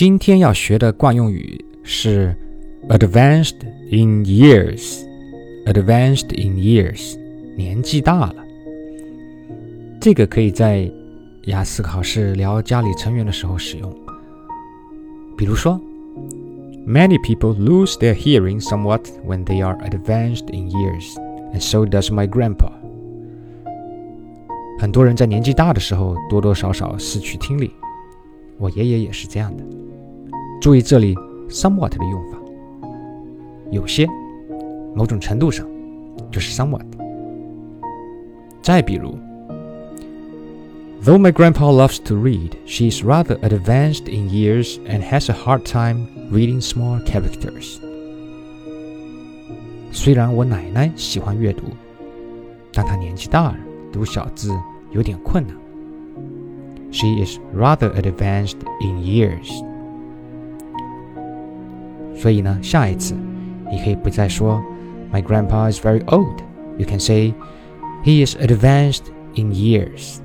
今天要学的惯用语是 advanced in years。advanced in years，年纪大了。这个可以在雅思考试聊家里成员的时候使用。比如说，Many people lose their hearing somewhat when they are advanced in years, and so does my grandpa。很多人在年纪大的时候多多少少失去听力，我爷爷也是这样的。 注意这里 somewhat 的用法，有些，某种程度上，就是 somewhat。再比如，Though my grandpa loves to read, she is rather advanced in years and has a hard time reading small characters。虽然我奶奶喜欢阅读，但她年纪大了，读小字有点困难。She is rather advanced in years。 所以呢，下一次你可以不再说 My grandpa is very old. You can say he is advanced in years.